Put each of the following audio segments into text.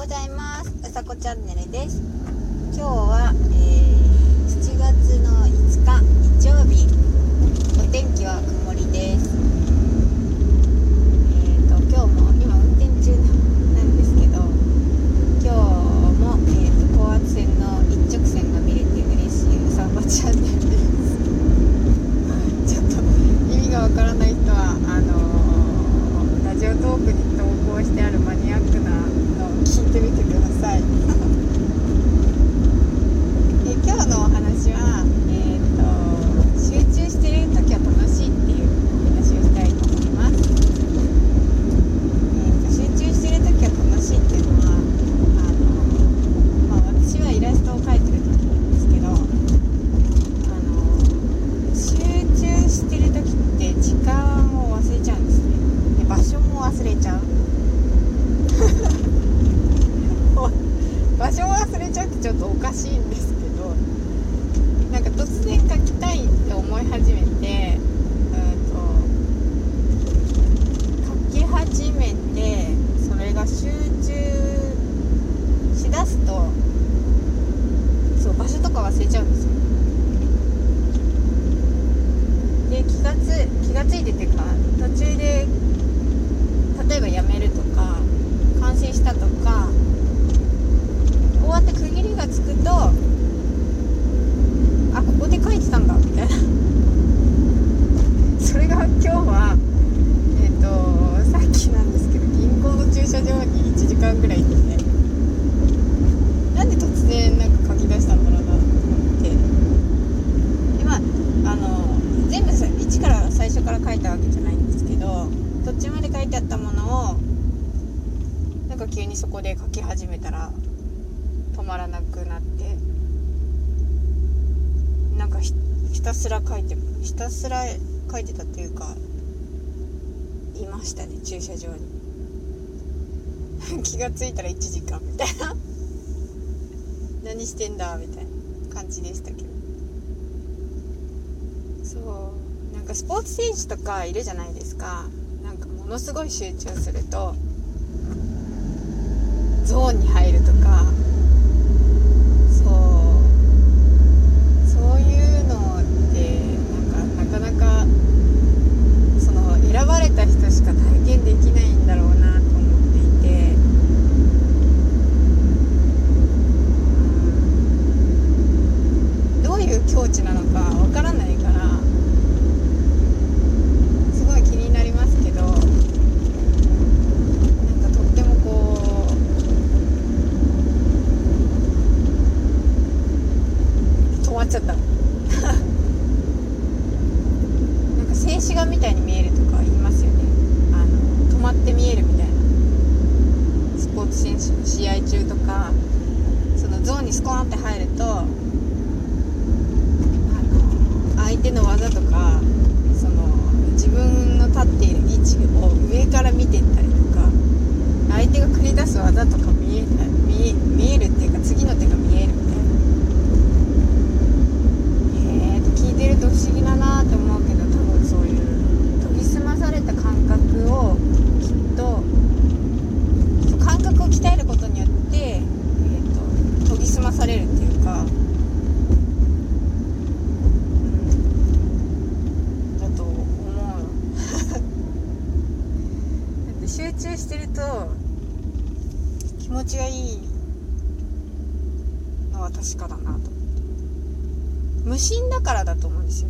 ございます。うさこチャンネルです。今日は、えー、7月の5日日曜日。お天気は曇りですえーと今日も今運転中なんですけど今日も、えーと、高圧線の一直線が見れて嬉しいうさこチャンネルですちょっと意味がわからない人はあのー、ラジオトークに投稿してあるマニアックな聞いてみてくださいで今日のお話は、えーと、集中してる時は楽しいっていうお話をしたいと思います、えーと、集中してる時は楽しいっていうのはあの、まあ、私はイラストを描いてる時なんですけどあの集中してる時って時間を忘れちゃうんですねで場所も忘れちゃう場所を忘れちゃってちょっとおかしいんですけどなんか突然書きたいって思い始めてうんと書き始めてそれが集中しだすとそう場所とか忘れちゃうんですよで気がつ気がついててか途中で例えばやめるとか完成したとか終わって区切りがつくとあここで書いてたんだみたいなそれが今日はえっ、ー、とさっきなんですけど銀行の駐車場に1時間ぐらい行ってなんで突然なんか書き出したんだろうなと思ってでまああの全部一から最初から書いたわけじゃないんですけど途中まで書いてあったものをなんか急にそこで書き始めたら止まらなくなってなんかひたすら書いてひたすら書いてたっていうかいましたね駐車場に。気が付いたら1時間みたいな。何してんだみたいな感じでしたけど。そう。なんかスポーツ選手とかいるじゃないですか。なんかものすごい集中するとゾーンに入るとか選ばれた人しか体験できないんだろうなと思っていてどういう境地なのかわからないからすごい気になりますけどなんかとってもこう止まっちゃったなんか静止画みたいに見えるとか言いますよね。あの止まって見えるみたいな。スポーツ選手の試合中とかそのゾーンにスコーンって入るとあの相手の技とかその自分の立っている位置を上から見ていったりとか相手が繰り出す技とか見え見見えるっていうか次の手が見えるみたいな。えーと聞いてると不思議だなと思うけど多分そういう研ぎ澄まされた感覚をきっと感覚を鍛えることによって、えーと、研ぎ澄まされるっていうか、うん、だと思うだって集中してると気持ちがいいのは確かだなと。無心だからだと思うんですよ。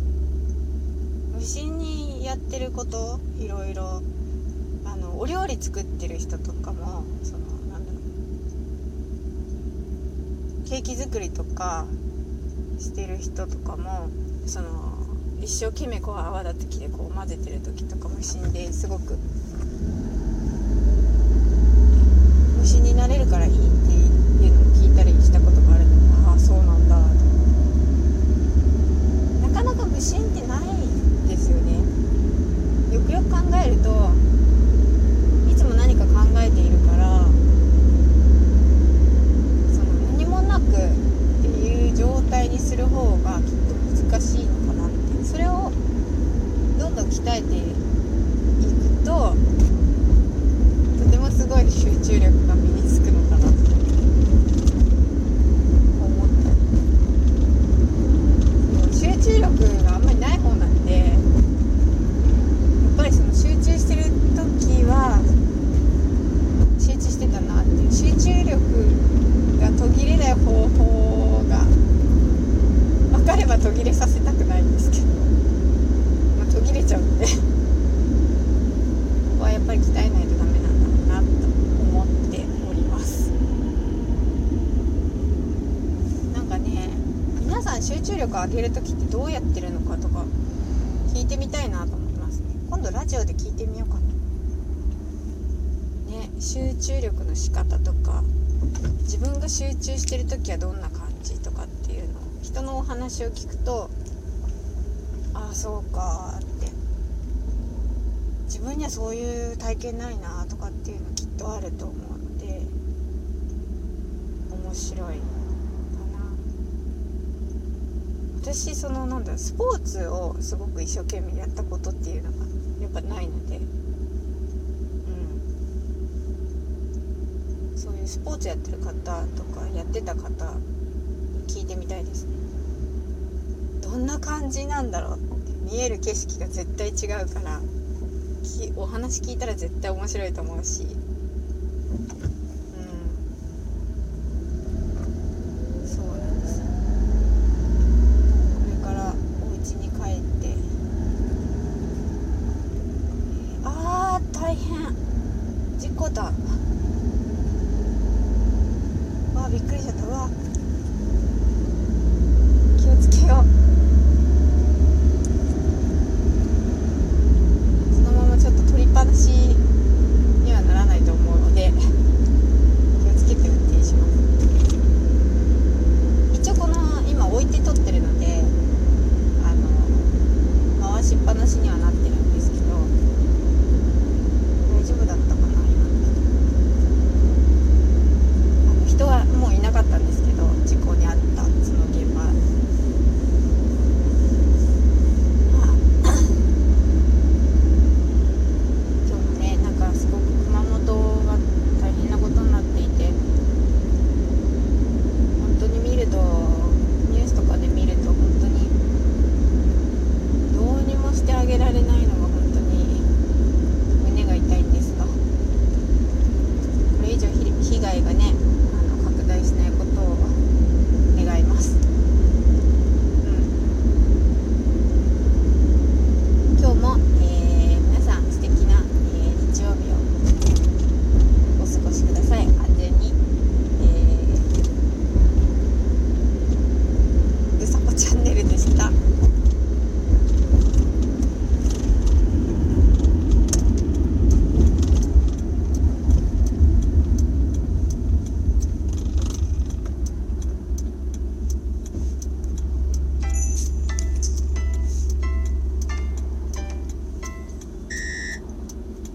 無心にやってることいろいろあのお料理作ってる人とかもそのなんだろう。ケーキ作りとかしてる人とかもその一生懸命こう泡立て器でこう混ぜてる時とか無心ですごく無心になれるからいいっていうのを聞いたりしたことがあるのでああそうなんだなかなか無心ってないですよねよくよく考えるといつも何か考えているからその何もなくっていう状態にする方がきっと難しいのかなってそれをどんどん鍛えていくと集中力上げる時ってどうやってるのかとか聞いてみたいなと思ってますね。今度ラジオで聞いてみようかな。ね集中力の仕方とか自分が集中してる時はどんな感じとかっていうの人のお話を聞くとああそうかって。自分にはそういう体験ないなとかっていうのきっとあると思うので面白いかな私そのなんだスポーツをすごく一生懸命やったことっていうのがやっぱないので。うん。そういうスポーツやってる方とかやってた方聞いてみたいです。ねどんな感じなんだろうって。見える景色が絶対違うから。きお話聞いたら絶対面白いと思うし。